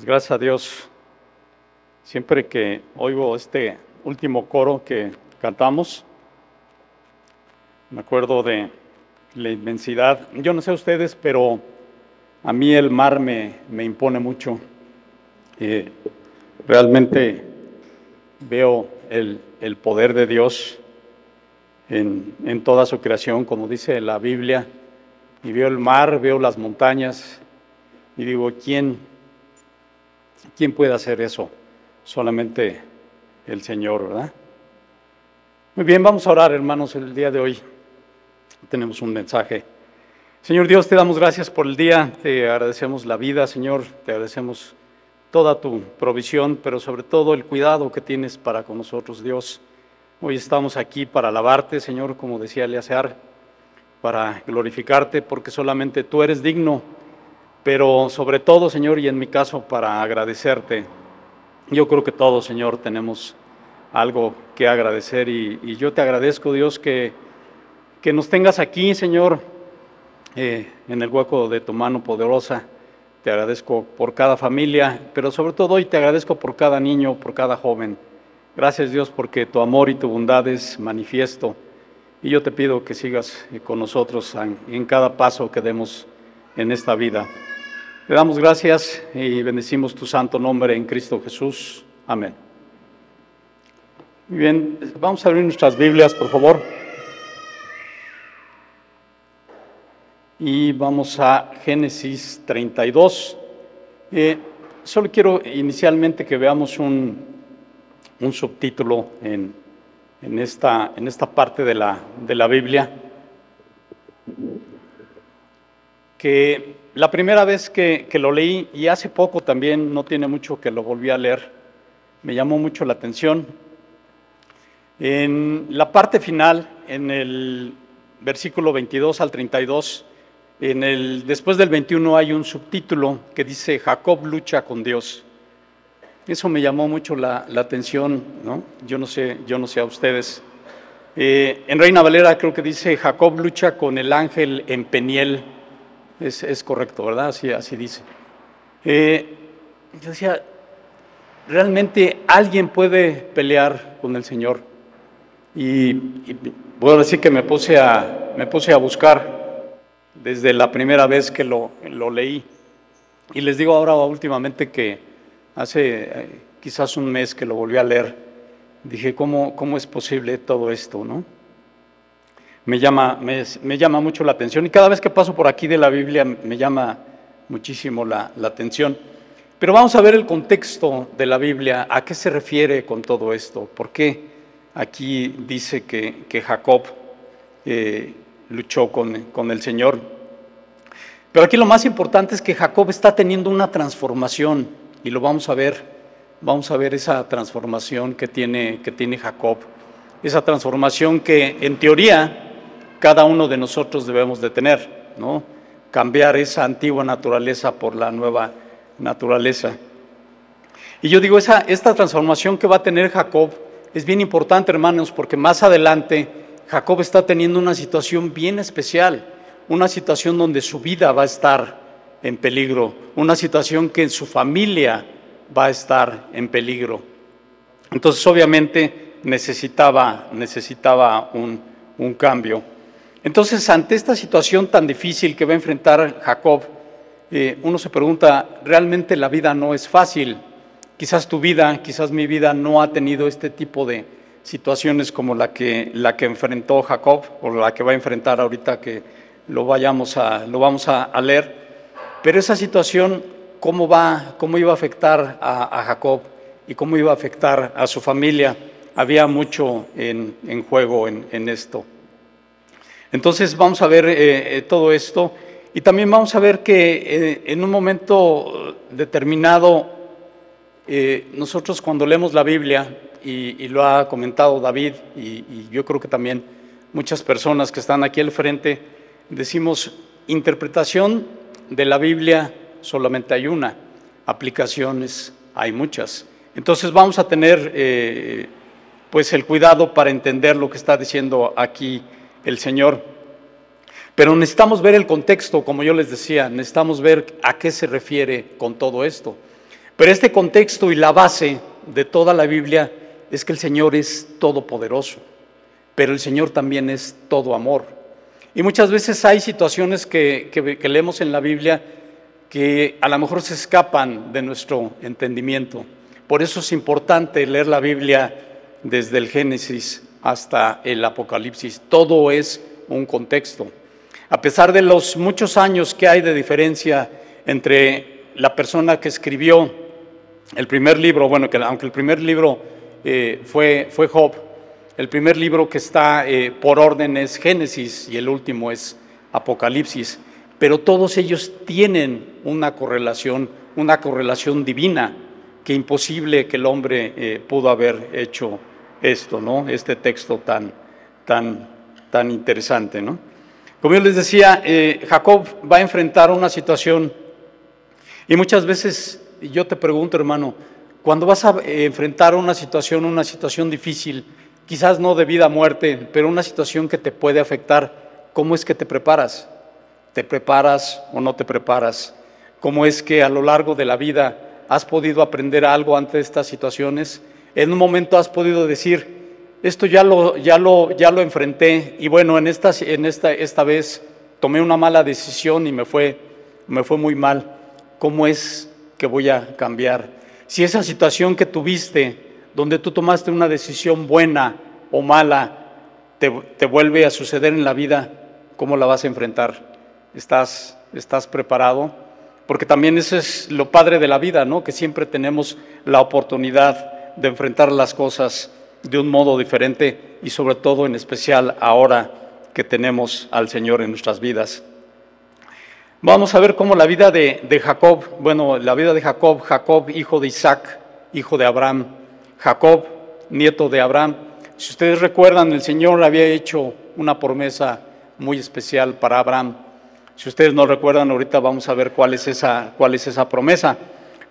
Pues gracias a Dios, siempre que oigo este último coro que cantamos, me acuerdo de la inmensidad. Yo no sé ustedes, pero a mí el mar me, me impone mucho. Eh, realmente veo el, el, poder de Dios en, en toda su creación, como dice la Biblia, y veo el mar, veo las montañas, y digo, ¿quién? ¿Quién puede hacer eso? Solamente el Señor, ¿verdad? Muy bien, vamos a orar, hermanos, el día de hoy. Tenemos un mensaje. Señor Dios, te damos gracias por el día, te agradecemos la vida, Señor, te agradecemos toda tu provisión, pero sobre todo el cuidado que tienes para con nosotros, Dios. Hoy estamos aquí para alabarte, Señor, como decía Eleazar, para glorificarte, porque solamente tú eres digno pero sobre todo, Señor, y en mi caso para agradecerte. Yo creo que todos, Señor, tenemos algo que agradecer y, yo te agradezco, Dios, que, que nos tengas aquí, Señor, eh, en el hueco de tu mano poderosa. Te agradezco por cada familia, pero sobre todo hoy te agradezco por cada niño, por cada joven. Gracias Dios porque tu amor y tu bondad es manifiesto. Y yo te pido que sigas con nosotros en cada paso que demos en esta vida. Le damos gracias y bendecimos tu santo nombre en Cristo Jesús. Amén. Muy bien, vamos a abrir nuestras Biblias, por favor. Y vamos a Génesis 32. Eh, solo quiero inicialmente que veamos un, un subtítulo en, en, esta, en esta parte de la, de la Biblia que la primera vez que, lo leí, y hace poco también, no tiene mucho que lo volví a leer, me llamó mucho la atención. En la parte final, en el versículo 22 al 32, en el, después del 21 hay un subtítulo que dice Jacob lucha con Dios. Eso me llamó mucho la, atención, ¿no? Yo no sé, yo no sé a ustedes. Eh, en Reina Valera creo que dice Jacob lucha con el ángel en Peniel. Es, correcto, ¿verdad? Así, así dice. Eh, yo decía, realmente alguien puede pelear con el Señor. Y, puedo decir que me puse, a, me puse a buscar desde la primera vez que lo, lo leí. Y les digo ahora últimamente que hace eh, quizás un mes que lo volví a leer, dije, ¿cómo, cómo es posible todo esto? ¿no? Me llama, me, llama mucho la atención. Y cada vez que paso por aquí de la Biblia me llama muchísimo la, atención. Pero vamos a ver el contexto de la Biblia, a qué se refiere con todo esto, por qué aquí dice que, Jacob eh, luchó con, con el Señor. Pero aquí lo más importante es que Jacob está teniendo una transformación. Y lo vamos a ver, vamos a ver esa transformación que tiene, que tiene Jacob, esa transformación que en teoría cada uno de nosotros debemos de tener, ¿no? Cambiar esa antigua naturaleza por la nueva naturaleza. Y yo digo, esa, esta transformación que va a tener Jacob es bien importante, hermanos, porque más adelante Jacob está teniendo una situación bien especial, una situación donde su vida va a estar en peligro, una situación que en su familia va a estar en peligro. Entonces, obviamente, necesitaba, necesitaba un, un cambio. Entonces, ante esta situación tan difícil que va a enfrentar Jacob, eh, uno se pregunta, ¿realmente la vida no es fácil? Quizás tu vida, quizás mi vida no ha tenido este tipo de situaciones como la que, la que enfrentó Jacob o la que va a enfrentar ahorita que lo, vayamos a, lo vamos a, leer. Pero esa situación, ¿cómo, va, cómo iba a afectar a, Jacob y cómo iba a afectar a su familia? Había mucho en, juego en esto. Entonces vamos a ver eh, eh, todo esto y también vamos a ver que eh, en un momento determinado, nosotros cuando leemos la Biblia, y, lo ha comentado David, y, yo creo que también muchas personas que están aquí al frente, decimos, interpretación de la Biblia solamente hay una, aplicaciones hay muchas. Entonces vamos a tener pues el cuidado para entender lo que está diciendo aquí el Señor. Pero necesitamos ver el contexto, como yo les decía, necesitamos ver a qué se refiere con todo esto. Pero este contexto y la base de toda la Biblia es que el Señor es todopoderoso, pero el Señor también es todo amor. Y muchas veces hay situaciones que, que leemos en la Biblia que a lo mejor se escapan de nuestro entendimiento. Por eso es importante leer la Biblia desde el Génesis hasta el Apocalipsis. Todo es un contexto. A pesar de los muchos años que hay de diferencia entre la persona que escribió el primer libro, bueno, que aunque el primer libro eh, fue, fue Job, el primer libro que está eh, por orden es Génesis y el último es Apocalipsis pero todos ellos tienen una correlación, una correlación divina, que imposible que el hombre eh, pudo haber hecho esto, ¿no? Este texto tan, tan, tan interesante, ¿no? Como yo les decía, eh, Jacob va a enfrentar una situación y muchas veces yo te pregunto, hermano, cuando vas a enfrentar una situación, una situación difícil, quizás no de vida a muerte, pero una situación que te puede afectar, ¿cómo es que te preparas? ¿Te preparas o no te preparas? ¿Cómo es que a lo largo de la vida has podido aprender algo ante estas situaciones? En un momento has podido decir, esto ya lo, ya lo, ya lo enfrenté y bueno, en, esta, en esta, esta vez tomé una mala decisión y me fue, me fue muy mal. ¿Cómo es que voy a cambiar? Si esa situación que tuviste, donde tú tomaste una decisión buena o mala, te, te vuelve a suceder en la vida, ¿cómo la vas a enfrentar? ¿Estás, estás preparado? Porque también eso es lo padre de la vida, ¿no? Que siempre tenemos la oportunidad de enfrentar las cosas de un modo diferente y sobre todo en especial ahora que tenemos al Señor en nuestras vidas. Vamos a ver cómo la vida de, Jacob, bueno, la vida de Jacob, Jacob, hijo de Isaac, hijo de Abraham, Jacob, nieto de Abraham. Si ustedes recuerdan, el Señor había hecho una promesa muy especial para Abraham si ustedes no recuerdan, ahorita vamos a ver cuál es esa, cuál es esa promesa.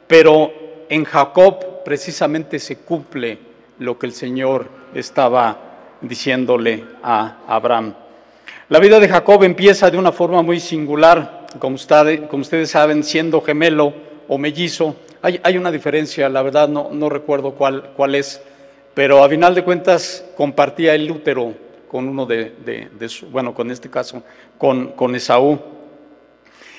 Pero en Jacob precisamente se cumple lo que el Señor estaba diciéndole a Abraham. La vida de Jacob empieza de una forma muy singular, como, ustedes saben, siendo gemelo o mellizo. Hay, una diferencia, la verdad no, recuerdo cuál, es, pero a final de cuentas compartía el útero con uno de, bueno, con este caso, con, con Esaú.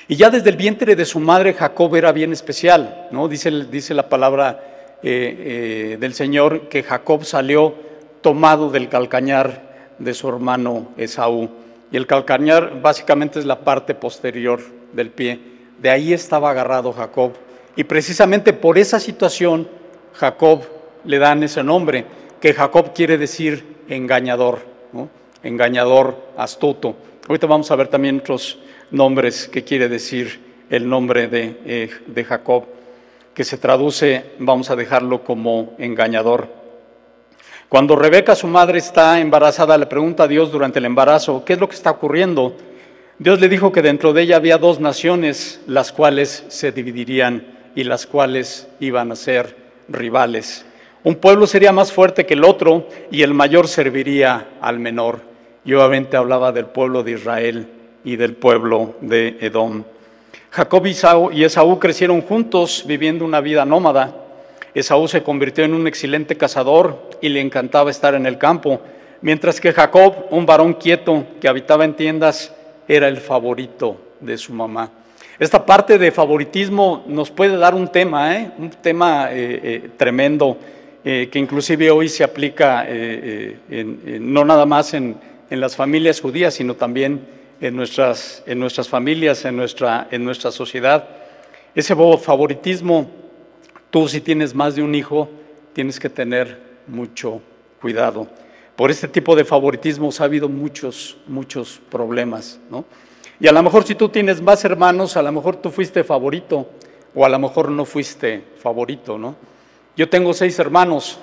Y ya desde el vientre de su madre Jacob era bien especial, ¿no? Dice, dice la palabra eh, eh, del Señor que Jacob salió tomado del calcañar de su hermano Esaú. Y el calcañar básicamente es la parte posterior del pie. De ahí estaba agarrado Jacob. Y precisamente por esa situación Jacob le dan ese nombre, que Jacob quiere decir engañador, engañador, astuto. Ahorita vamos a ver también otros nombres que quiere decir el nombre de, eh, de Jacob, que se traduce, vamos a dejarlo como engañador. Cuando Rebeca, su madre, está embarazada, le pregunta a Dios durante el embarazo, ¿qué es lo que está ocurriendo? Dios le dijo que dentro de ella había dos naciones, las cuales se dividirían y las cuales iban a ser rivales. Un pueblo sería más fuerte que el otro y el mayor serviría al menor. Y obviamente hablaba del pueblo de Israel y del pueblo de Edom. Jacob y Esaú crecieron juntos viviendo una vida nómada. Esaú se convirtió en un excelente cazador y le encantaba estar en el campo, mientras que Jacob, un varón quieto que habitaba en tiendas, era el favorito de su mamá. Esta parte de favoritismo nos puede dar un tema, ¿eh? un tema eh, eh, tremendo, que inclusive hoy se aplica no nada más en, en las familias judías, sino también en nuestras, en nuestras familias, en nuestra, en nuestra sociedad. Ese favoritismo, tú si tienes más de un hijo, tienes que tener mucho cuidado. Por este tipo de favoritismos ha habido muchos, muchos problemas, ¿no? Y a lo mejor si tú tienes más hermanos, a lo mejor tú fuiste favorito o a lo mejor no fuiste favorito, ¿no? Yo tengo seis hermanos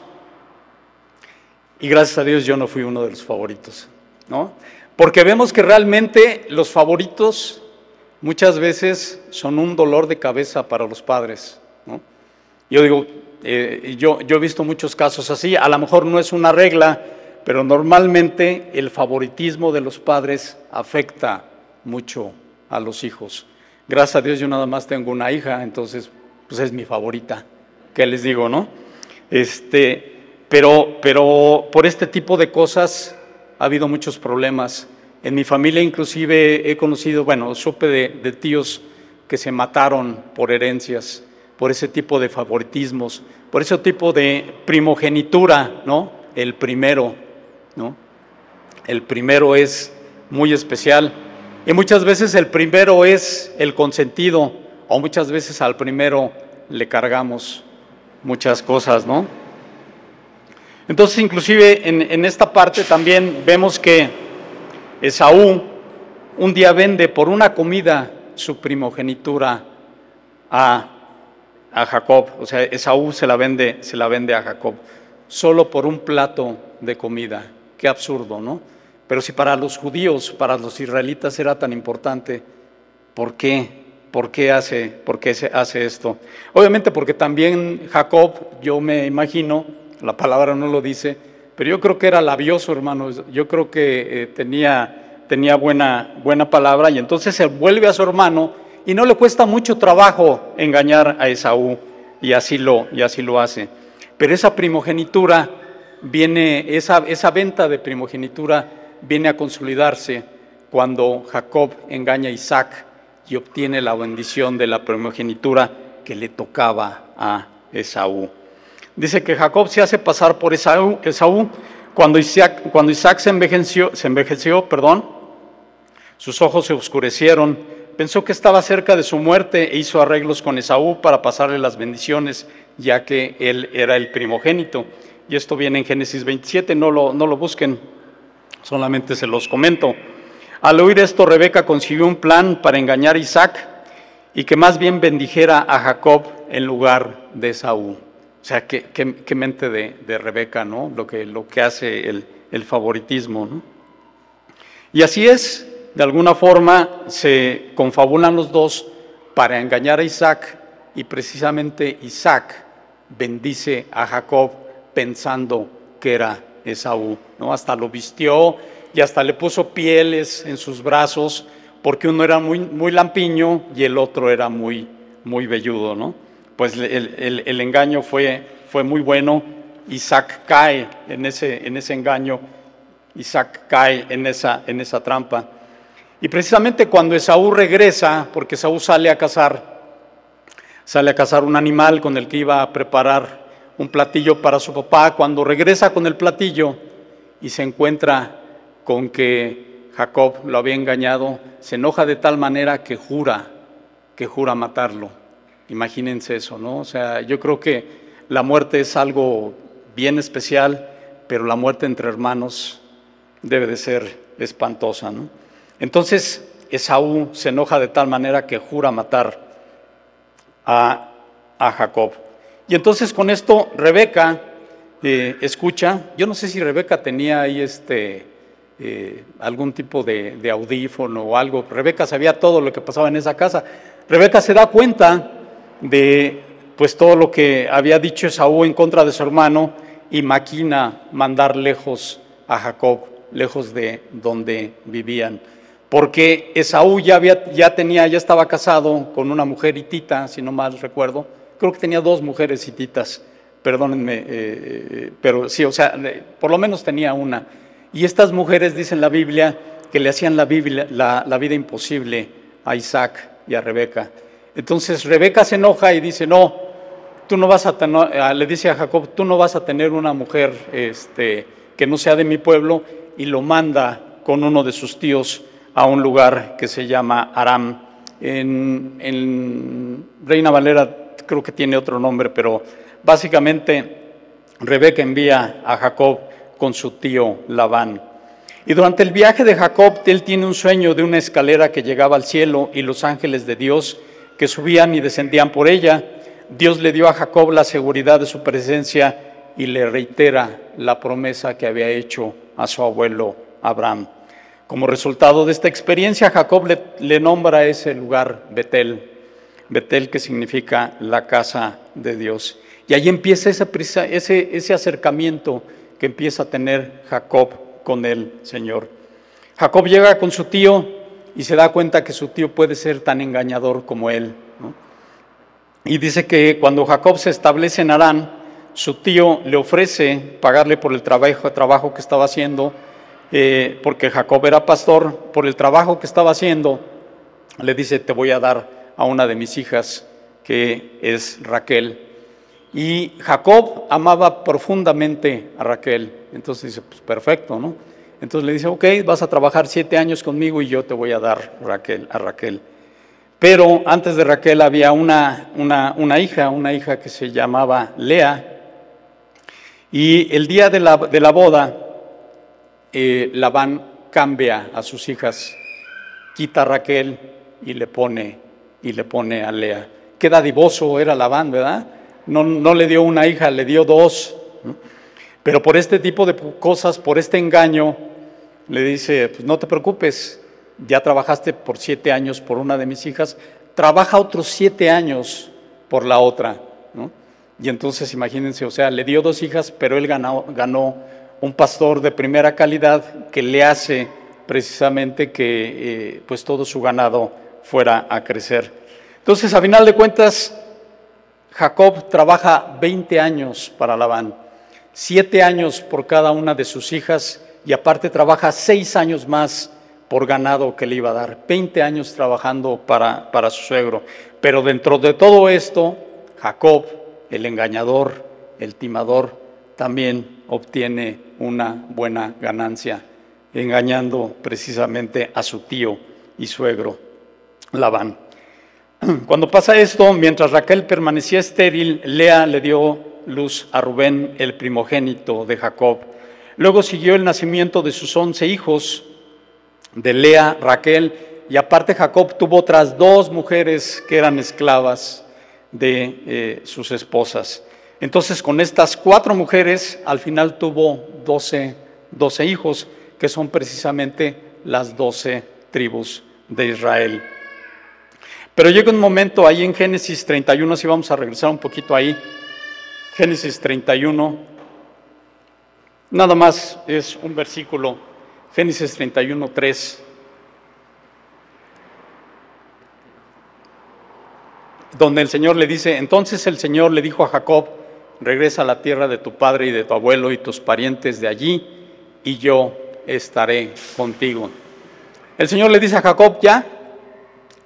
y gracias a Dios yo no fui uno de los favoritos, ¿no? Porque vemos que realmente los favoritos muchas veces son un dolor de cabeza para los padres. Yo digo, eh, yo, he visto muchos casos así, a lo mejor no es una regla, pero normalmente el favoritismo de los padres afecta mucho a los hijos. Gracias a Dios yo nada más tengo una hija, entonces pues es mi favorita, ¿qué les digo, no? Este, pero, pero por este tipo de cosas ha habido muchos problemas. En mi familia inclusive he conocido, bueno, supe de, tíos que se mataron por herencias, por ese tipo de favoritismos, por ese tipo de primogenitura, ¿no? El primero, ¿no? El primero es muy especial. Y muchas veces el primero es el consentido, o muchas veces al primero le cargamos muchas cosas, ¿no? Entonces, inclusive en, esta parte también vemos que Esaú un día vende por una comida su primogenitura a, Jacob. O sea, Esaú se la, vende, se la vende a Jacob solo por un plato de comida. Qué absurdo, ¿no? Pero si para los judíos, para los israelitas era tan importante, ¿por qué? ¿Por qué hace, por qué hace esto? Obviamente porque también Jacob, yo me imagino, la palabra no lo dice, pero yo creo que era labioso, hermanos, yo creo que eh, tenía, tenía buena, buena palabra y entonces se vuelve a su hermano y no le cuesta mucho trabajo engañar a Esaú y así lo, y así lo hace. Pero esa primogenitura viene, esa, esa venta de primogenitura viene a consolidarse cuando Jacob engaña a Isaac y obtiene la bendición de la primogenitura que le tocaba a Esaú. Dice que Jacob se hace pasar por Esaú, cuando, Isaac, se envejeció, se envejeció perdón, sus ojos se oscurecieron, pensó que estaba cerca de su muerte e hizo arreglos con Esaú para pasarle las bendiciones, ya que él era el primogénito. Y esto viene en Génesis 27, no lo, no lo busquen, solamente se los comento. Al oír esto, Rebeca consiguió un plan para engañar a Isaac y que más bien bendijera a Jacob en lugar de Esaú. Sea, qué, mente de, Rebeca, ¿no? Lo que, lo que hace el, favoritismo, ¿no? Y así es, de alguna forma se confabulan los dos para engañar a Isaac y precisamente Isaac bendice a Jacob pensando que era Esaú, ¿no? Hasta lo vistió y hasta le puso pieles en sus brazos porque uno era muy, muy lampiño y el otro era muy, muy velludo, ¿no? Pues el, engaño fue, fue, muy bueno. Isaac cae en ese, en ese engaño, Isaac cae en esa, en esa trampa. Y precisamente cuando Esaú regresa, porque Esaú sale a cazar, sale a cazar un animal con el que iba a preparar un platillo para su papá, cuando regresa con el platillo y se encuentra con que Jacob lo había engañado, se enoja de tal manera que jura, que jura matarlo. Imagínense eso, ¿no? O sea, yo creo que la muerte es algo bien especial, pero la muerte entre hermanos debe de ser espantosa, ¿no? Entonces, Esaú se enoja de tal manera que jura matar a, Jacob. Y entonces con esto Rebeca eh, escucha, yo no sé si Rebeca tenía ahí este, eh, algún tipo de audífono o algo, Rebeca sabía todo lo que pasaba en esa casa. Rebeca se da cuenta de pues todo lo que había dicho Esaú en contra de su hermano y maquina mandar lejos a Jacob, lejos de donde vivían. Porque Esaú ya, había, ya tenía, ya estaba casado con una mujer hitita, si no mal recuerdo. Creo que tenía dos mujeres hititas, perdónenme, eh, eh, pero sí, o sea, por lo menos tenía una. Y estas mujeres, dicen la Biblia, que le hacían la, Biblia, la vida imposible a Isaac y a Rebeca. Entonces Rebeca se enoja y dice, no, tú no vas a tener, ah, le dice a Jacob, tú no vas a tener una mujer este, que no sea de mi pueblo, y lo manda con uno de sus tíos a un lugar que se llama Aram. En Reina Valera creo que tiene otro nombre, pero básicamente Rebeca envía a Jacob con su tío Labán. Y durante el viaje de Jacob, él tiene un sueño de una escalera que llegaba al cielo y los ángeles de Dios que subían y descendían por ella. Dios le dio a Jacob la seguridad de su presencia y le reitera la promesa que había hecho a su abuelo Abraham. Como resultado de esta experiencia, Jacob le, nombra ese lugar Betel, Betel que significa la casa de Dios. Y ahí empieza ese acercamiento que empieza a tener Jacob con el Señor. Jacob llega con su tío y se da cuenta que su tío puede ser tan engañador como él. Y dice que cuando Jacob se establece en Arán, su tío le ofrece pagarle por el trabajo, trabajo que estaba haciendo, eh, porque Jacob era pastor, por el trabajo que estaba haciendo, le dice, te voy a dar a una de mis hijas, que es Raquel. Y Jacob amaba profundamente a Raquel. Entonces dice, pues perfecto, ¿no? Entonces le dice, ok, vas a trabajar siete años conmigo y yo te voy a dar Raquel, a Raquel. Pero antes de Raquel había una, una, hija, una hija que se llamaba Lea. Y el día de la, de la boda, eh, Labán cambia a sus hijas, quita a Raquel y le pone, y le pone a Lea. Qué dadivoso era Labán, ¿verdad? No, no le dio una hija, le dio dos. Pero por este tipo de cosas, por este engaño, le dice, pues no te preocupes, ya trabajaste por siete años por una de mis hijas, trabaja otros siete años por la otra. Y entonces imagínense, o sea, le dio dos hijas, pero él ganó, ganó un pastor de primera calidad que le hace precisamente que eh, pues todo su ganado fuera a crecer. Entonces, a final de cuentas, Jacob trabaja 20 años para Labán, siete años por cada una de sus hijas y aparte trabaja seis años más por ganado que le iba a dar, 20 años trabajando para, para su suegro. Pero dentro de todo esto, Jacob, el engañador, el timador, también obtiene una buena ganancia, engañando precisamente a su tío y suegro, Labán. Cuando pasa esto, mientras Raquel permanecía estéril, Lea le dio luz a Rubén, el primogénito de Jacob. Luego siguió el nacimiento de sus once hijos, de Lea, Raquel, y aparte Jacob tuvo otras dos mujeres que eran esclavas de eh, sus esposas. Entonces con estas cuatro mujeres al final tuvo doce, hijos, que son precisamente las doce tribus de Israel. Pero llega un momento ahí en Génesis 31, si vamos a regresar un poquito ahí, Génesis 31, nada más es un versículo Génesis 31, 3. Donde el Señor le dice, entonces el Señor le dijo a Jacob, regresa a la tierra de tu padre y de tu abuelo y tus parientes de allí, y yo estaré contigo. El Señor le dice a Jacob, ya,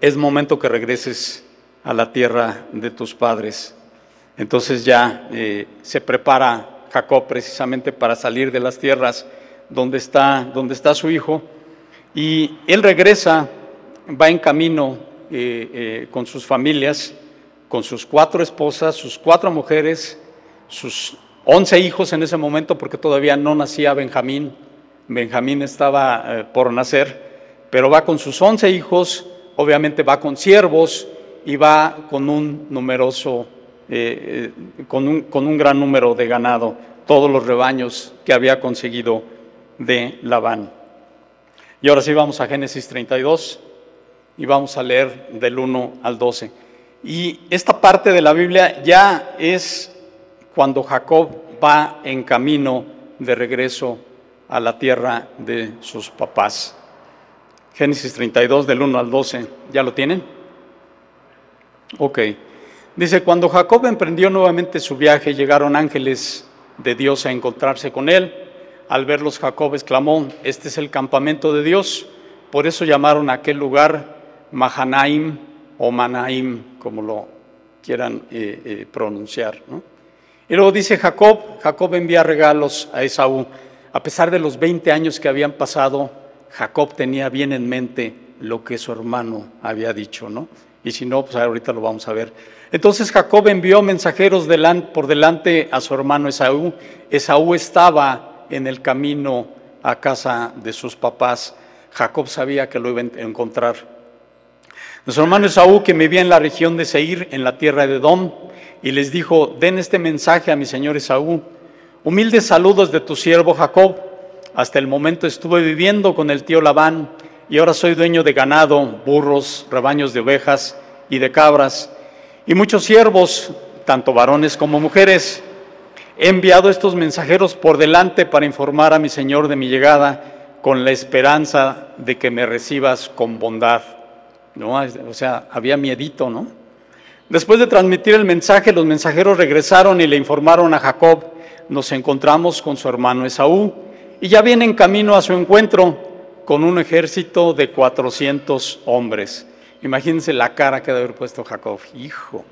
es momento que regreses a la tierra de tus padres. Entonces ya eh, se prepara Jacob precisamente para salir de las tierras donde está, donde está su hijo, y él regresa, va en camino eh, eh, con sus familias, con sus cuatro esposas, sus cuatro mujeres, sus once hijos en ese momento, porque todavía no nacía Benjamín, Benjamín estaba por nacer, pero va con sus once hijos, obviamente va con siervos y va con un numeroso, con, un, con un gran número de ganado, todos los rebaños que había conseguido de Labán. Y ahora sí vamos a Génesis 32 y vamos a leer del 1 al 12. Y esta parte de la Biblia ya es cuando Jacob va en camino de regreso a la tierra de sus papás. Génesis 32 del 1 al 12, ¿ya lo tienen? Ok. Dice, cuando Jacob emprendió nuevamente su viaje, llegaron ángeles de Dios a encontrarse con él al verlos, Jacob exclamó, este es el campamento de Dios. Por eso llamaron a aquel lugar Mahanaim o Manaim, como lo quieran eh, eh, pronunciar. Y luego dice Jacob, Jacob envía regalos a Esaú. A pesar de los 20 años que habían pasado, Jacob tenía bien en mente lo que su hermano había dicho, ¿no? Y si no, pues ahorita lo vamos a ver. Entonces Jacob envió mensajeros por delante a su hermano Esaú. Esaú estaba en el camino a casa de sus papás. Jacob sabía que lo iba a encontrar. Nuestro hermano Esaú, que vivía en la región de Seir, en la tierra de Edom, y les dijo, den este mensaje a mi señor Esaú. Humildes saludos de tu siervo Jacob. Hasta el momento estuve viviendo con el tío Labán y ahora soy dueño de ganado, burros, rebaños de ovejas y de cabras, y muchos siervos, tanto varones como mujeres. He enviado estos mensajeros por delante para informar a mi Señor de mi llegada con la esperanza de que me recibas con bondad. ¿No? O sea, había miedito, ¿no? Después de transmitir el mensaje, los mensajeros regresaron y le informaron a Jacob, nos encontramos con su hermano Esaú y ya viene en camino a su encuentro con un ejército de 400 hombres. Imagínense la cara que debe haber puesto Jacob. Hijo.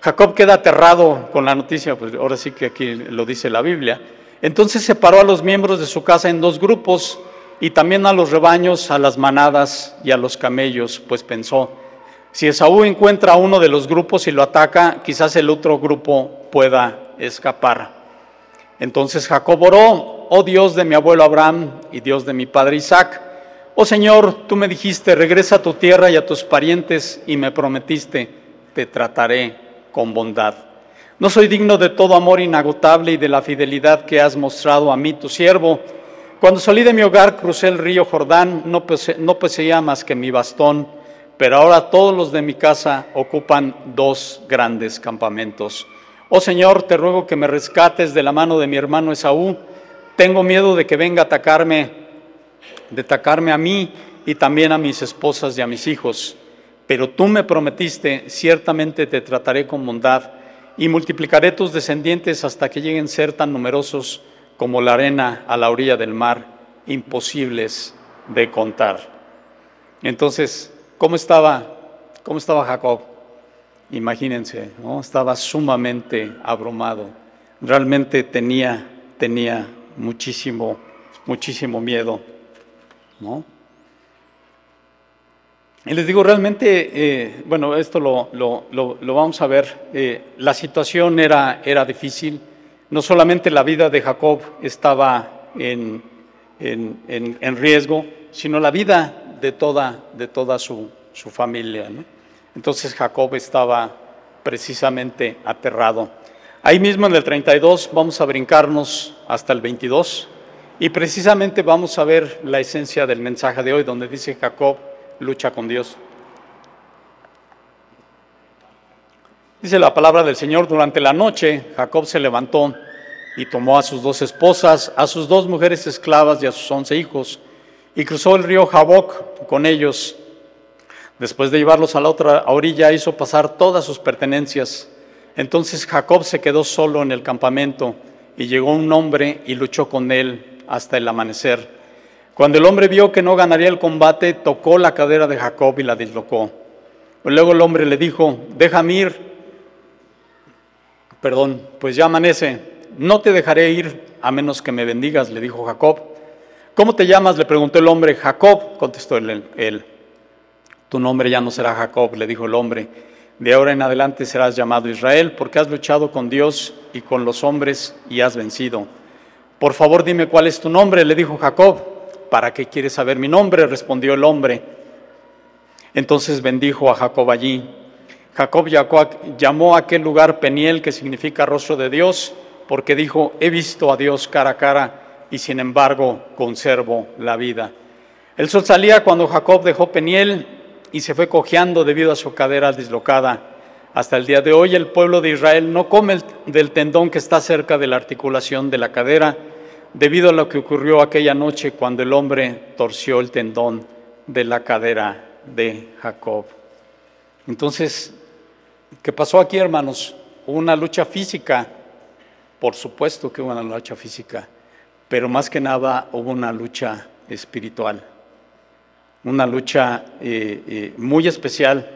Jacob queda aterrado con la noticia, pues ahora sí que aquí lo dice la Biblia. Entonces separó a los miembros de su casa en dos grupos y también a los rebaños, a las manadas y a los camellos, pues pensó, si Esaú encuentra a uno de los grupos y lo ataca, quizás el otro grupo pueda escapar. Entonces Jacob oró, oh Dios de mi abuelo Abraham y Dios de mi padre Isaac, oh Señor, tú me dijiste, regresa a tu tierra y a tus parientes y me prometiste, te trataré con bondad. No soy digno de todo amor inagotable y de la fidelidad que has mostrado a mí, tu siervo, cuando salí de mi hogar crucé el río Jordán, no, poseía más que mi bastón, pero ahora todos los de mi casa ocupan dos grandes campamentos. Oh Señor, te ruego que me rescates de la mano de mi hermano Esaú. Tengo miedo de que venga a atacarme, de atacarme a mí y también a mis esposas y a mis hijos. Pero tú me prometiste, ciertamente te trataré con bondad y multiplicaré tus descendientes hasta que lleguen a ser tan numerosos como la arena a la orilla del mar, imposibles de contar. Entonces, ¿cómo estaba, cómo estaba Jacob? Imagínense, ¿no? estaba sumamente abrumado. Realmente tenía, tenía muchísimo, muchísimo miedo. ¿No? Y les digo, realmente, eh, bueno, esto lo, lo, vamos a ver, eh, la situación era, era difícil no solamente la vida de Jacob estaba en, riesgo, sino la vida de toda, de toda su, familia. Entonces Jacob estaba precisamente aterrado. Ahí mismo en el 32 vamos a brincarnos hasta el 22 y precisamente vamos a ver la esencia del mensaje de hoy, donde dice Jacob lucha con Dios. Dice la palabra del Señor, durante la noche Jacob se levantó y tomó a sus dos esposas, a sus dos mujeres esclavas y a sus once hijos, y cruzó el río Jaboc con ellos. Después de llevarlos a la otra orilla, hizo pasar todas sus pertenencias. Entonces Jacob se quedó solo en el campamento, y llegó un hombre y luchó con él hasta el amanecer. Cuando el hombre vio que no ganaría el combate, tocó la cadera de Jacob y la dislocó. Luego el hombre le dijo, déjame ir Perdón, pues ya amanece, no te dejaré ir a menos que me bendigas, le dijo Jacob. ¿Cómo te llamas? le preguntó el hombre. Jacob, contestó él, Tu nombre ya no será Jacob, le dijo el hombre. De ahora en adelante serás llamado Israel, porque has luchado con Dios y con los hombres y has vencido. Por favor, dime cuál es tu nombre, le dijo Jacob. ¿Para qué quieres saber mi nombre? respondió el hombre. Entonces bendijo a Jacob allí. Jacob llamó a aquel lugar Peniel, que significa rostro de Dios, porque dijo, he visto a Dios cara a cara y sin embargo conservo la vida. El sol salía cuando Jacob dejó Peniel y se fue cojeando debido a su cadera dislocada. Hasta el día de hoy el pueblo de Israel no come del tendón que está cerca de la articulación de la cadera, debido a lo que ocurrió aquella noche cuando el hombre torció el tendón de la cadera de Jacob. Entonces, ¿Qué pasó aquí, hermanos? Una lucha física, por supuesto que hubo una lucha física, pero más que nada hubo una lucha espiritual, una lucha eh, eh, muy especial.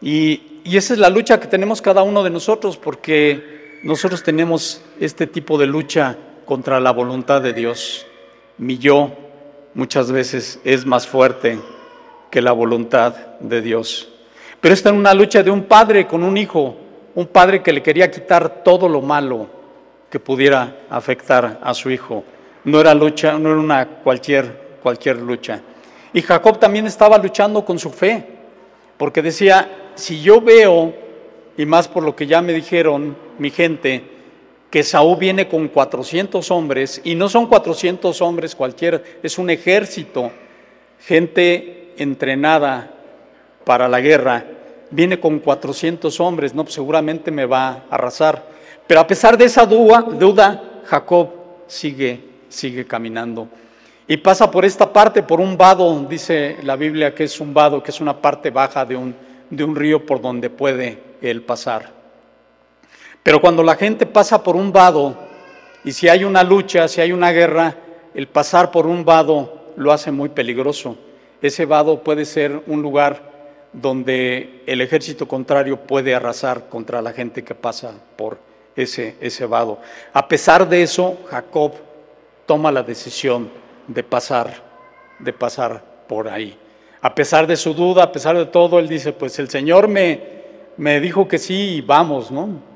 Y, y esa es la lucha que tenemos cada uno de nosotros, porque nosotros tenemos este tipo de lucha contra la voluntad de Dios. Mi yo muchas veces es más fuerte que la voluntad de Dios. Pero esta era una lucha de un padre con un hijo, un padre que le quería quitar todo lo malo que pudiera afectar a su hijo. No era lucha, no era una cualquier, cualquier lucha. Y Jacob también estaba luchando con su fe, porque decía, si yo veo, y más por lo que ya me dijeron mi gente, que Saúl viene con 400 hombres, y no son 400 hombres cualquiera, es un ejército, gente entrenada, para la guerra, viene con 400 hombres, no, pues seguramente me va a arrasar. Pero a pesar de esa duda, Jacob sigue, sigue caminando. Y pasa por esta parte, por un vado, dice la Biblia que es un vado, que es una parte baja de un, de un río por donde puede el pasar. Pero cuando la gente pasa por un vado, y si hay una lucha, si hay una guerra, el pasar por un vado lo hace muy peligroso. Ese vado puede ser un lugar donde el ejército contrario puede arrasar contra la gente que pasa por ese, ese vado. A pesar de eso, Jacob toma la decisión de pasar, de pasar por ahí. A pesar de su duda, a pesar de todo, él dice, pues el Señor me, me dijo que sí y vamos, ¿no?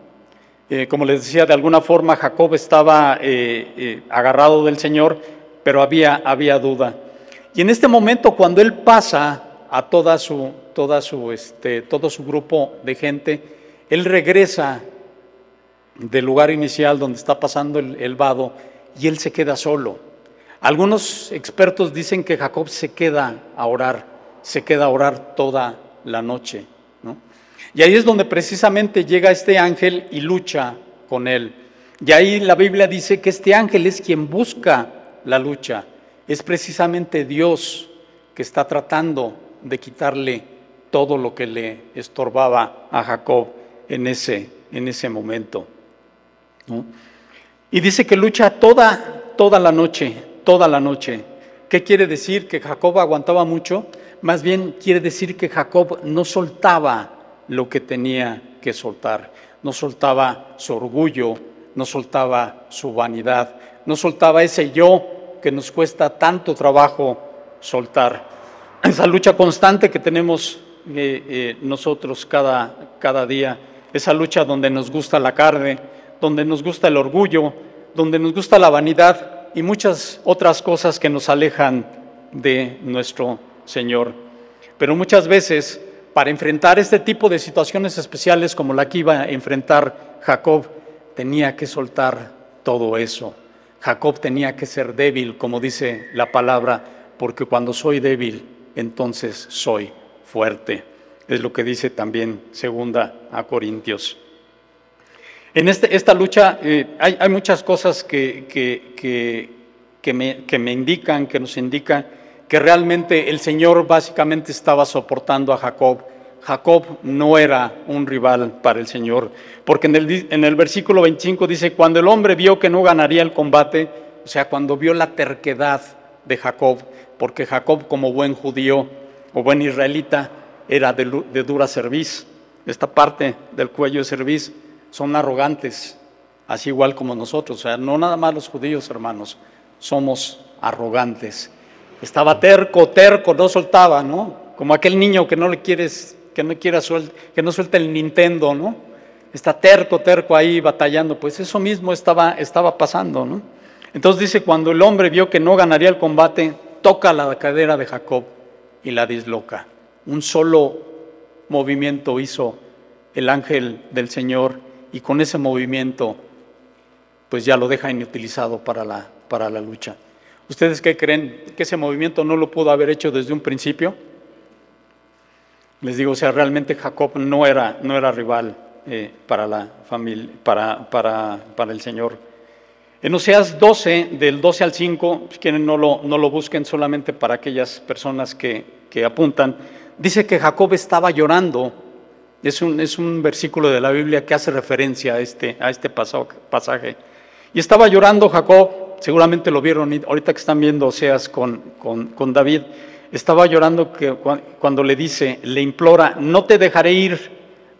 Eh, como les decía, de alguna forma Jacob estaba eh, eh, agarrado del Señor, pero había, había duda. Y en este momento, cuando él pasa a toda su, toda su, este, todo su grupo de gente, él regresa del lugar inicial donde está pasando el, vado y él se queda solo. Algunos expertos dicen que Jacob se queda a orar, se queda a orar toda la noche. Y ahí es donde precisamente llega este ángel y lucha con él. Y ahí la Biblia dice que este ángel es quien busca la lucha. Es precisamente Dios que está tratando de quitarle todo lo que le estorbaba a Jacob en ese, en ese momento. Y dice que lucha toda, toda la noche, toda la noche. ¿Qué quiere decir? ¿Que Jacob aguantaba mucho? Más bien quiere decir que Jacob no soltaba lo que tenía que soltar. No soltaba su orgullo, no soltaba su vanidad, no soltaba ese yo que nos cuesta tanto trabajo soltar esa lucha constante que tenemos eh, eh, nosotros cada, cada día, esa lucha donde nos gusta la carne, donde nos gusta el orgullo, donde nos gusta la vanidad y muchas otras cosas que nos alejan de nuestro Señor. Pero muchas veces, para enfrentar este tipo de situaciones especiales como la que iba a enfrentar Jacob, tenía que soltar todo eso. Jacob tenía que ser débil, como dice la palabra, porque cuando soy débil, entonces soy fuerte. Es lo que dice también segunda a Corintios. En este, esta lucha eh, hay, muchas cosas que, que, me, que me indican, que nos indican que realmente el Señor básicamente estaba soportando a Jacob. Jacob no era un rival para el Señor, porque en el, en el versículo 25 dice, cuando el hombre vio que no ganaría el combate, o sea, cuando vio la terquedad de Jacob, porque Jacob como buen judío o buen israelita era de, dura cerviz. Esta parte del cuello de cerviz son arrogantes, así igual como nosotros. O sea, no nada más los judíos, hermanos, somos arrogantes. Estaba terco, terco, no soltaba, ¿no? Como aquel niño que no le quieres, que no quiera que no suelta el Nintendo, ¿no? Está terco, terco ahí batallando. Pues eso mismo estaba, estaba pasando, ¿no? Entonces dice, cuando el hombre vio que no ganaría el combate, toca la cadera de Jacob y la disloca. Un solo movimiento hizo el ángel del Señor y con ese movimiento pues ya lo deja inutilizado para la, para la lucha. ¿Ustedes qué creen? ¿Que ese movimiento no lo pudo haber hecho desde un principio? Les digo, o sea, realmente Jacob no era, no era rival eh, para la familia, para, para, para el Señor. En Oseas 12, del 12 al 5, si quieren no lo, no lo busquen solamente para aquellas personas que, que apuntan, dice que Jacob estaba llorando. Es un, es un, versículo de la Biblia que hace referencia a este, a este pasaje. Y estaba llorando Jacob, seguramente lo vieron ahorita que están viendo Oseas con, con, con David, estaba llorando que, cuando le dice, le implora, no te dejaré ir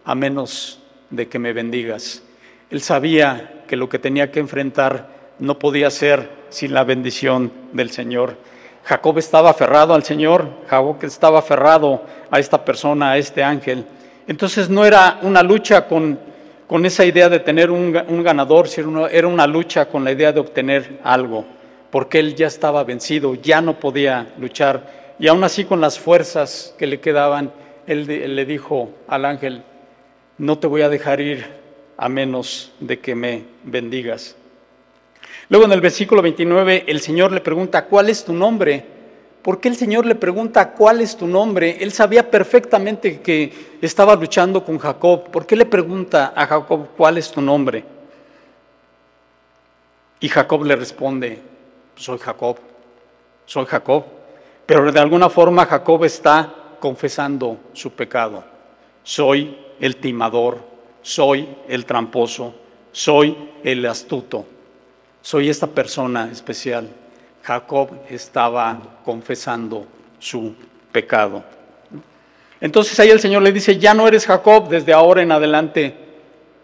a menos de que me bendigas. Él sabía que lo que tenía que enfrentar no podía ser sin la bendición del Señor. Jacob estaba aferrado al Señor, Jacob estaba aferrado a esta persona, a este ángel. Entonces no era una lucha con, con esa idea de tener un, ganador, era una lucha con la idea de obtener algo, porque él ya estaba vencido, ya no podía luchar. Y aún así con las fuerzas que le quedaban, él le dijo al ángel, no te voy a dejar ir a menos de que me bendigas. Luego en el versículo 29 el Señor le pregunta, ¿cuál es tu nombre? ¿Por qué el Señor le pregunta cuál es tu nombre? Él sabía perfectamente que estaba luchando con Jacob. ¿Por qué le pregunta a Jacob cuál es tu nombre? Y Jacob le responde, soy Jacob, soy Jacob. Pero de alguna forma Jacob está confesando su pecado. Soy el timador, soy el tramposo, soy el astuto, soy esta persona especial. Jacob estaba confesando su pecado. Entonces ahí el Señor le dice, ya no eres Jacob, desde ahora en adelante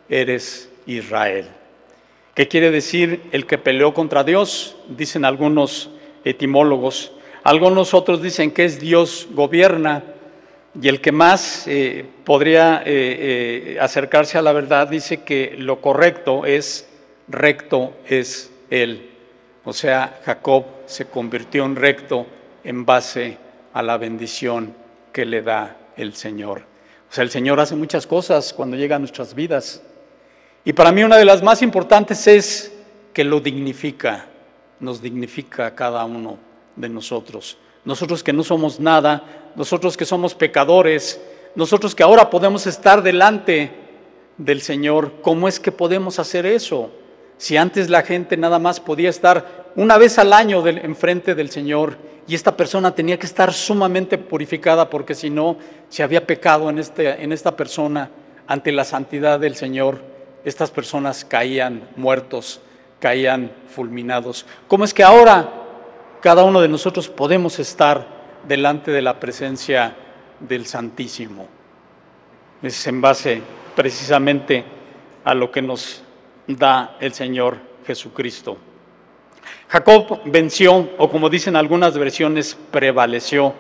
eres Israel. ¿Qué quiere decir el que peleó contra Dios? Dicen algunos etimólogos. Algunos otros dicen que es Dios gobierna y el que más eh, podría eh, eh, acercarse a la verdad dice que lo correcto es recto es Él. O sea, Jacob se convirtió en recto en base a la bendición que le da el Señor. O sea, el Señor hace muchas cosas cuando llega a nuestras vidas. Y para mí una de las más importantes es que lo dignifica, nos dignifica a cada uno de nosotros. Nosotros que no somos nada, nosotros que somos pecadores, nosotros que ahora podemos estar delante del Señor, ¿cómo es que podemos hacer eso? Si antes la gente nada más podía estar una vez al año enfrente del Señor y esta persona tenía que estar sumamente purificada porque si no, si había pecado en, este, en esta persona ante la santidad del Señor, estas personas caían muertos, caían fulminados. ¿Cómo es que ahora cada uno de nosotros podemos estar delante de la presencia del Santísimo? Es en base precisamente a lo que nos da el Señor Jesucristo. Jacob venció, o como dicen algunas versiones, prevaleció,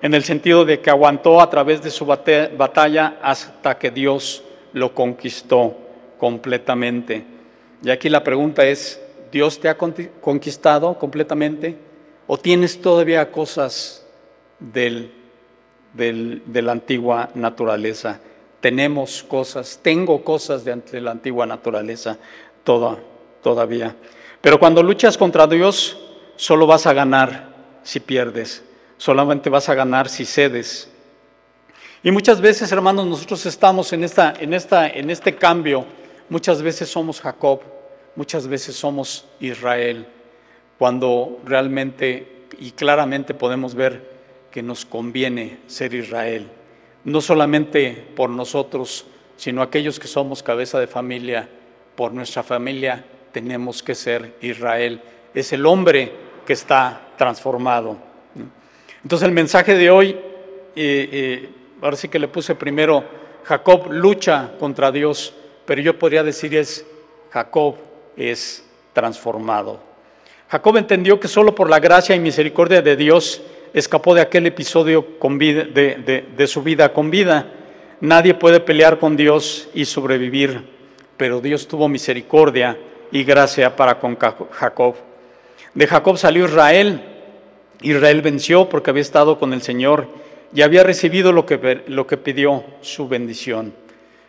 en el sentido de que aguantó a través de su batalla hasta que Dios lo conquistó completamente. Y aquí la pregunta es, ¿Dios te ha conquistado completamente o tienes todavía cosas del, de la antigua naturaleza? Tenemos cosas, tengo cosas de, la antigua naturaleza toda, todavía. Pero cuando luchas contra Dios, solo vas a ganar si pierdes, solamente vas a ganar si cedes. Y muchas veces, hermanos, nosotros estamos en, esta, en, esta, en este cambio Muchas veces somos Jacob, muchas veces somos Israel, cuando realmente y claramente podemos ver que nos conviene ser Israel, no solamente por nosotros, sino aquellos que somos cabeza de familia, por nuestra familia tenemos que ser Israel. Es el hombre que está transformado. Entonces el mensaje de hoy, eh, eh, ahora sí que le puse primero, Jacob lucha contra Dios pero yo podría decir es Jacob es transformado. Jacob entendió que solo por la gracia y misericordia de Dios escapó de aquel episodio de, su vida con vida. Nadie puede pelear con Dios y sobrevivir, pero Dios tuvo misericordia y gracia para con Jacob. De Jacob salió Israel. Israel venció porque había estado con el Señor y había recibido lo que, lo que pidió, su bendición.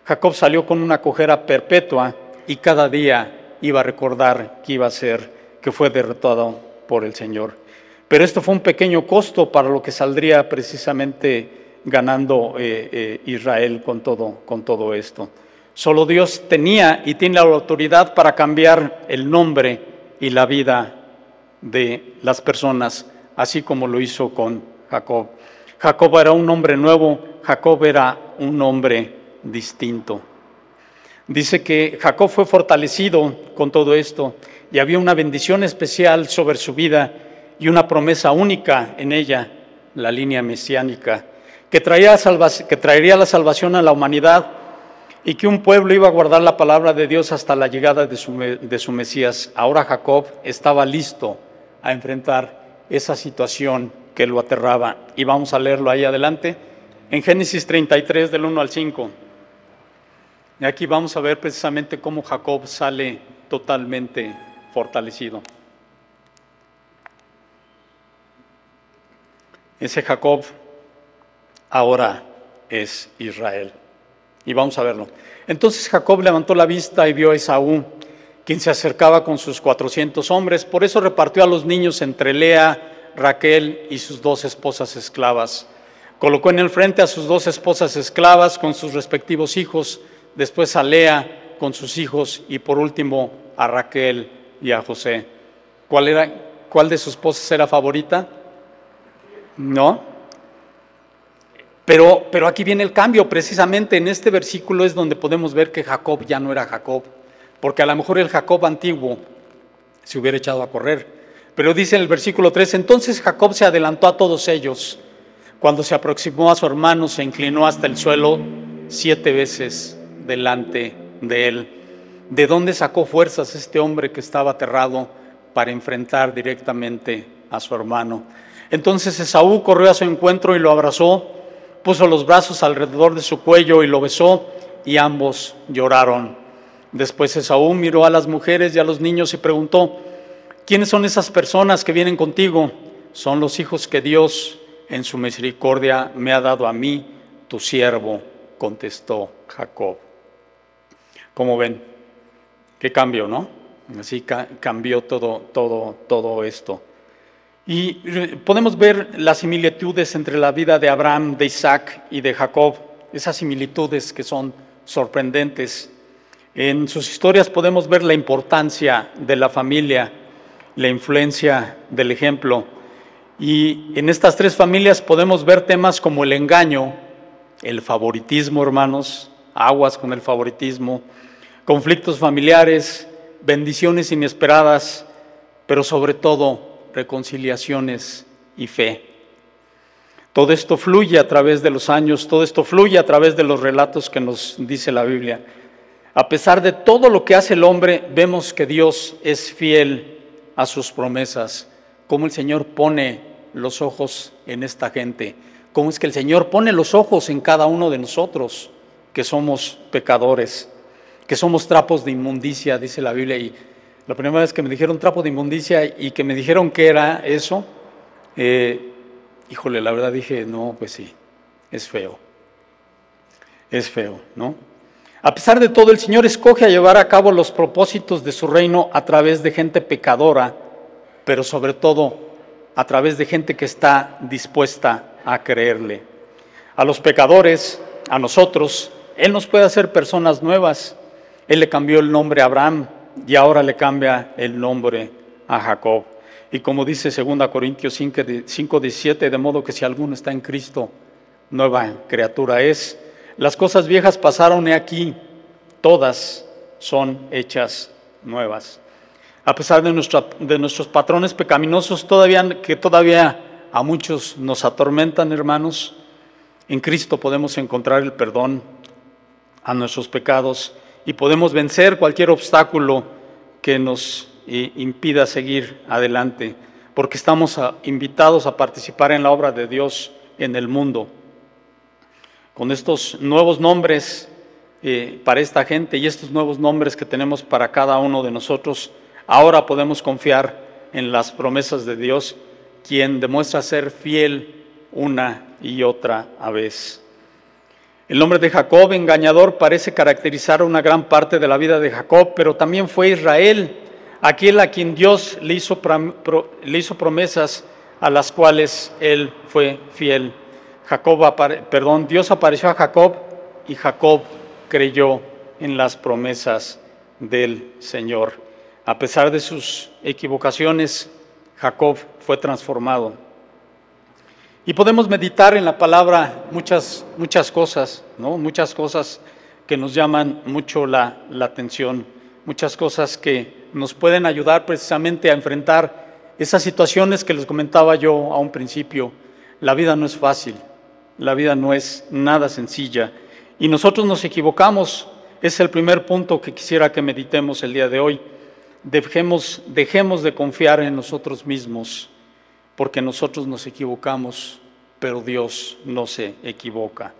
Jacob salió con una cojera perpetua y cada día iba a recordar que iba a ser, que fue derrotado por el Señor. Pero esto fue un pequeño costo para lo que saldría precisamente ganando eh, eh, Israel con todo, con todo esto. Solo Dios tenía y tiene la autoridad para cambiar el nombre y la vida de las personas, así como lo hizo con Jacob. Jacob era un hombre nuevo, Jacob era un hombre distinto. Dice que Jacob fue fortalecido con todo esto y había una bendición especial sobre su vida y una promesa única en ella, la línea mesiánica, que, traía que traería la salvación a la humanidad y que un pueblo iba a guardar la palabra de Dios hasta la llegada de su, de su Mesías. Ahora Jacob estaba listo a enfrentar esa situación que lo aterraba. Y vamos a leerlo ahí adelante en Génesis 33 del 1 al 5. Y aquí vamos a ver precisamente cómo Jacob sale totalmente fortalecido. Ese Jacob ahora es Israel. Y vamos a verlo. Entonces Jacob levantó la vista y vio a Esaú, quien se acercaba con sus cuatrocientos hombres. Por eso repartió a los niños entre Lea, Raquel y sus dos esposas esclavas. Colocó en el frente a sus dos esposas esclavas con sus respectivos hijos después a Lea con sus hijos y por último a Raquel y a José. ¿Cuál, era, cuál de sus esposas era favorita? No. Pero, pero aquí viene el cambio, precisamente en este versículo es donde podemos ver que Jacob ya no era Jacob, porque a lo mejor el Jacob antiguo se hubiera echado a correr. Pero dice en el versículo 3, entonces Jacob se adelantó a todos ellos. Cuando se aproximó a su hermano, se inclinó hasta el suelo siete veces delante de él. ¿De dónde sacó fuerzas este hombre que estaba aterrado para enfrentar directamente a su hermano? Entonces Esaú corrió a su encuentro y lo abrazó, puso los brazos alrededor de su cuello y lo besó, y ambos lloraron. Después Esaú miró a las mujeres y a los niños y preguntó, ¿quiénes son esas personas que vienen contigo? Son los hijos que Dios en su misericordia me ha dado a mí, tu siervo, contestó Jacob. Como ven, qué cambio, ¿no? Así cambió todo, todo, todo esto. Y podemos ver las similitudes entre la vida de Abraham, de Isaac y de Jacob, esas similitudes que son sorprendentes. En sus historias podemos ver la importancia de la familia, la influencia del ejemplo. Y en estas tres familias podemos ver temas como el engaño, el favoritismo, hermanos, aguas con el favoritismo, conflictos familiares, bendiciones inesperadas, pero sobre todo reconciliaciones y fe. Todo esto fluye a través de los años, todo esto fluye a través de los relatos que nos dice la Biblia. A pesar de todo lo que hace el hombre, vemos que Dios es fiel a sus promesas, como el Señor pone los ojos en esta gente, como es que el Señor pone los ojos en cada uno de nosotros, que somos pecadores, que somos trapos de inmundicia, dice la Biblia. Y la primera vez que me dijeron trapo de inmundicia y que me dijeron que era eso, eh, híjole, la verdad dije, no, pues sí, es feo, es feo, ¿no? A pesar de todo, el Señor escoge a llevar a cabo los propósitos de su reino a través de gente pecadora, pero sobre todo a través de gente que está dispuesta a creerle. A los pecadores, a nosotros, Él nos puede hacer personas nuevas. Él le cambió el nombre a Abraham y ahora le cambia el nombre a Jacob. Y como dice 2 Corintios 5, 17, de modo que si alguno está en Cristo, nueva criatura es las cosas viejas pasaron y aquí, todas son hechas nuevas. A pesar de, de nuestros patrones pecaminosos todavía, que todavía a muchos nos atormentan, hermanos, en Cristo podemos encontrar el perdón a nuestros pecados y podemos vencer cualquier obstáculo que nos eh, impida seguir adelante, porque estamos invitados a participar en la obra de Dios en el mundo con estos nuevos nombres eh, para esta gente y estos nuevos nombres que tenemos para cada uno de nosotros, ahora podemos confiar en las promesas de Dios, quien demuestra ser fiel una y otra vez. El nombre de Jacob, engañador, parece caracterizar una gran parte de la vida de Jacob, pero también fue Israel, aquel a quien Dios le hizo, le hizo promesas a las cuales él fue fiel. Jacob, perdón, Dios apareció a Jacob y Jacob creyó en las promesas del Señor. A pesar de sus equivocaciones, Jacob fue transformado. Y podemos meditar en la palabra muchas, muchas cosas, ¿no? Muchas cosas que nos llaman mucho la, la atención, muchas cosas que nos pueden ayudar precisamente a enfrentar esas situaciones que les comentaba yo a un principio. La vida no es fácil, la vida no es nada sencilla y nosotros nos equivocamos. Es el primer punto que quisiera que meditemos el día de hoy. Dejemos, dejemos de confiar en nosotros mismos, porque nosotros nos equivocamos, pero Dios no se equivoca.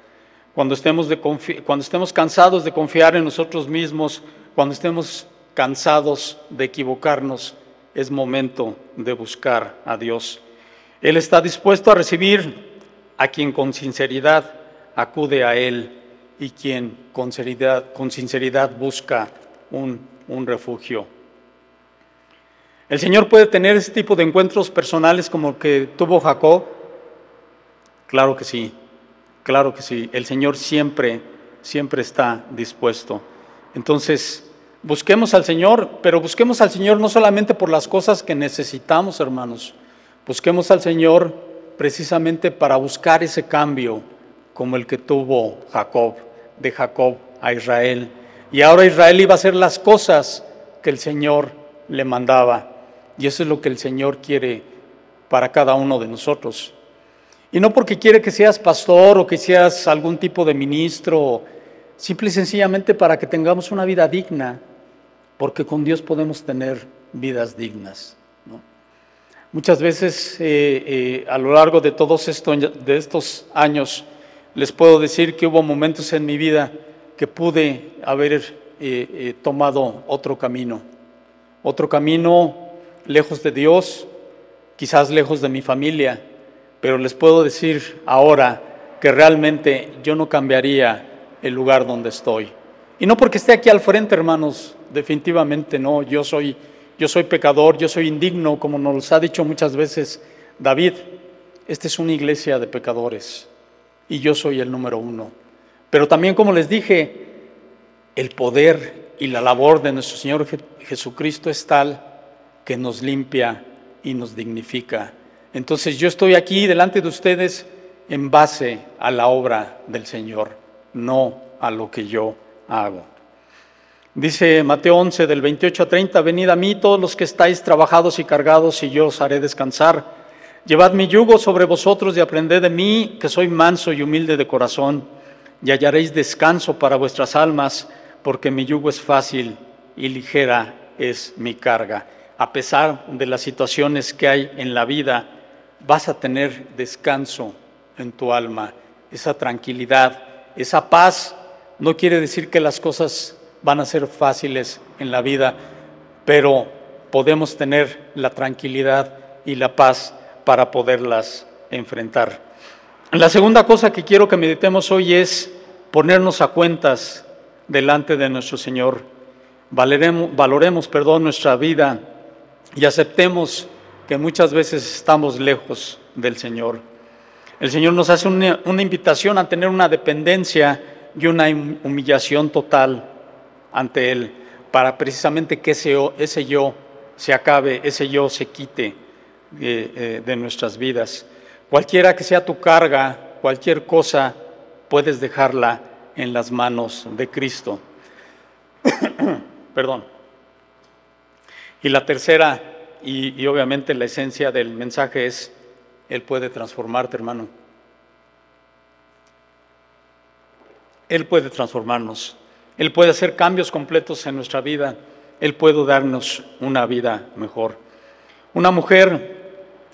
Cuando estemos, de cuando estemos cansados de confiar en nosotros mismos, cuando estemos cansados de equivocarnos, es momento de buscar a Dios. Él está dispuesto a recibir a quien con sinceridad acude a Él y quien con sinceridad, busca un refugio. ¿El Señor puede tener ese tipo de encuentros personales como el que tuvo Jacob? Claro que sí, claro que sí. El Señor siempre, siempre está dispuesto. Entonces, busquemos al Señor, pero busquemos al Señor no solamente por las cosas que necesitamos, hermanos. Busquemos al Señor precisamente para buscar ese cambio, como el que tuvo Jacob, de Jacob a Israel. Y ahora Israel iba a hacer las cosas que el Señor le mandaba. Y eso es lo que el Señor quiere para cada uno de nosotros. Y no porque quiere que seas pastor o que seas algún tipo de ministro, simple y sencillamente para que tengamos una vida digna, porque con Dios podemos tener vidas dignas. Muchas veces eh, eh, a lo largo de todos estos, años les puedo decir que hubo momentos en mi vida que pude haber eh, tomado otro camino, otro camino lejos de Dios, quizás lejos de mi familia, pero les puedo decir ahora que realmente yo no cambiaría el lugar donde estoy. Y no porque esté aquí al frente, hermanos, definitivamente no, yo soy, yo soy pecador, yo soy indigno, como nos ha dicho muchas veces David. Esta es una iglesia de pecadores y yo soy el número uno. Pero también, como les dije, el poder y la labor de nuestro Señor Jesucristo es tal que nos limpia y nos dignifica. Entonces yo estoy aquí delante de ustedes en base a la obra del Señor, no a lo que yo hago. Dice Mateo 11 del 28 a 30, venid a mí todos los que estáis trabajados y cargados y yo os haré descansar. Llevad mi yugo sobre vosotros y aprended de mí, que soy manso y humilde de corazón, y hallaréis descanso para vuestras almas, porque mi yugo es fácil y ligera es mi carga. A pesar de las situaciones que hay en la vida, vas a tener descanso en tu alma, esa tranquilidad, esa paz. No quiere decir que las cosas van a ser fáciles en la vida, pero podemos tener la tranquilidad y la paz para poderlas enfrentar. La segunda cosa que quiero que meditemos hoy es ponernos a cuentas delante de nuestro Señor. Valoremos, valoremos perdón, nuestra vida y aceptemos que muchas veces estamos lejos del Señor. El Señor nos hace una, invitación a tener una dependencia y una humillación total ante Él, para precisamente que ese, yo se acabe, ese yo se quite de, eh, de nuestras vidas. Cualquiera que sea tu carga, cualquier cosa, puedes dejarla en las manos de Cristo. Perdón. Y la tercera, y, obviamente la esencia del mensaje es, Él puede transformarte, hermano. Él puede transformarnos. Él puede hacer cambios completos en nuestra vida. Él puede darnos una vida mejor. Una mujer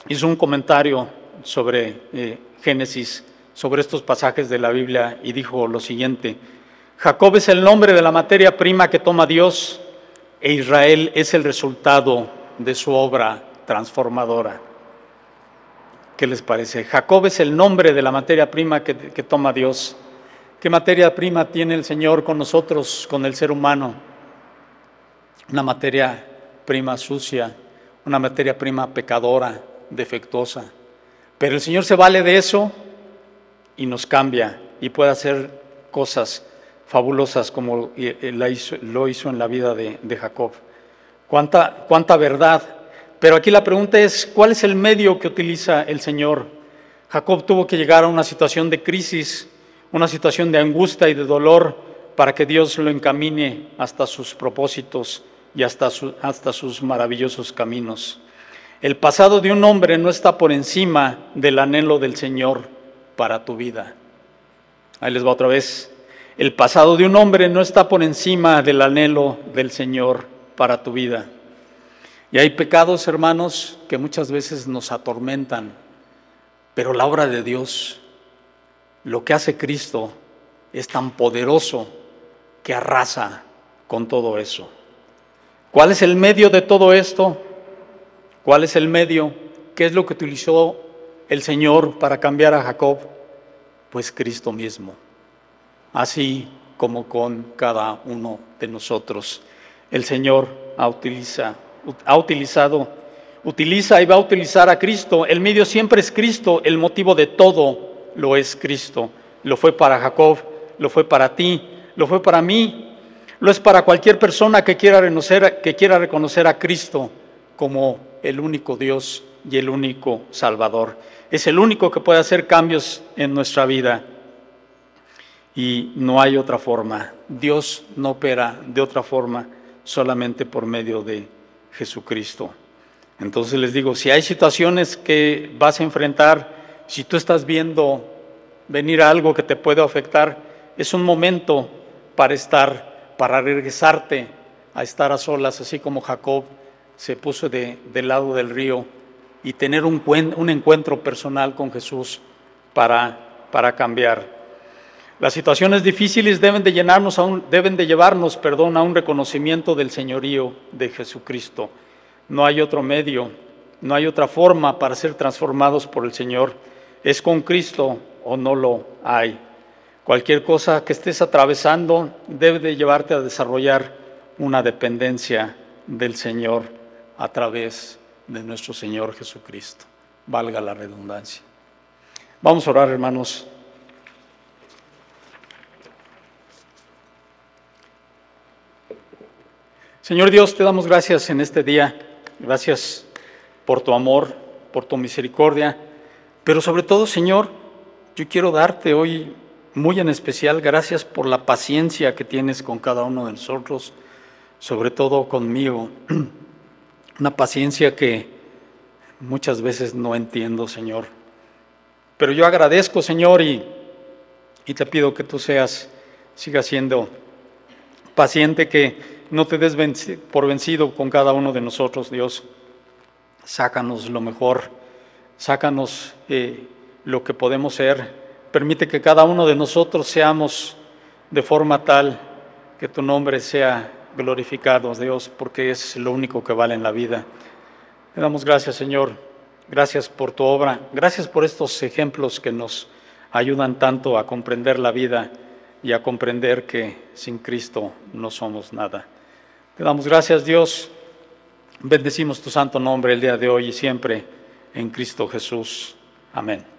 hizo un comentario sobre eh, Génesis, sobre estos pasajes de la Biblia y dijo lo siguiente, Jacob es el nombre de la materia prima que toma Dios e Israel es el resultado de su obra transformadora. ¿Qué les parece? Jacob es el nombre de la materia prima que, toma Dios ¿Qué materia prima tiene el Señor con nosotros, con el ser humano? Una materia prima sucia, una materia prima pecadora, defectuosa. Pero el Señor se vale de eso y nos cambia y puede hacer cosas fabulosas como lo hizo en la vida de, de Jacob. ¿Cuánta, ¿Cuánta verdad? Pero aquí la pregunta es, ¿cuál es el medio que utiliza el Señor? Jacob tuvo que llegar a una situación de crisis una situación de angustia y de dolor para que Dios lo encamine hasta sus propósitos y hasta, hasta sus maravillosos caminos. El pasado de un hombre no está por encima del anhelo del Señor para tu vida. Ahí les va otra vez. El pasado de un hombre no está por encima del anhelo del Señor para tu vida. Y hay pecados, hermanos, que muchas veces nos atormentan, pero la obra de Dios lo que hace Cristo es tan poderoso que arrasa con todo eso. ¿Cuál es el medio de todo esto? ¿Cuál es el medio? ¿Qué es lo que utilizó el Señor para cambiar a Jacob? Pues Cristo mismo. Así como con cada uno de nosotros. El Señor ha, utiliza, utilizado, utiliza y va a utilizar a Cristo. El medio siempre es Cristo, el motivo de todo lo es Cristo. Lo fue para Jacob, lo fue para ti, lo fue para mí, lo es para cualquier persona que quiera que quiera reconocer a Cristo como el único Dios y el único Salvador. Es el único que puede hacer cambios en nuestra vida. Y no hay otra forma. Dios no opera de otra forma solamente por medio de Jesucristo. Entonces les digo, si hay situaciones que vas a enfrentar, si tú estás viendo venir algo que te puede afectar, es un momento para estar, para regresarte a estar a solas, así como Jacob se puso de, del lado del río y tener un, un encuentro personal con Jesús para, para cambiar. Las situaciones difíciles deben de, llenarnos deben de llevarnos perdón, a un reconocimiento del señorío de Jesucristo. No hay otro medio, no hay otra forma para ser transformados por el Señor. Es con Cristo o no lo hay. Cualquier cosa que estés atravesando debe de llevarte a desarrollar una dependencia del Señor a través de nuestro Señor Jesucristo. Valga la redundancia. Vamos a orar, hermanos. Señor Dios, te damos gracias en este día. Gracias por tu amor, por tu misericordia. Pero sobre todo, Señor, yo quiero darte hoy muy en especial gracias por la paciencia que tienes con cada uno de nosotros, sobre todo conmigo. Una paciencia que muchas veces no entiendo, Señor. Pero yo agradezco, Señor, y, y te pido que tú seas, sigas siendo paciente que no te des por vencido con cada uno de nosotros, Dios. Sácanos lo mejor, sácanos eh, lo que podemos ser. Permite que cada uno de nosotros seamos de forma tal que tu nombre sea glorificado, Dios, porque es lo único que vale en la vida. Te damos gracias, Señor. Gracias por tu obra. Gracias por estos ejemplos que nos ayudan tanto a comprender la vida y a comprender que sin Cristo no somos nada. Te damos gracias, Dios. Bendecimos tu santo nombre el día de hoy y siempre en Cristo Jesús. Amén.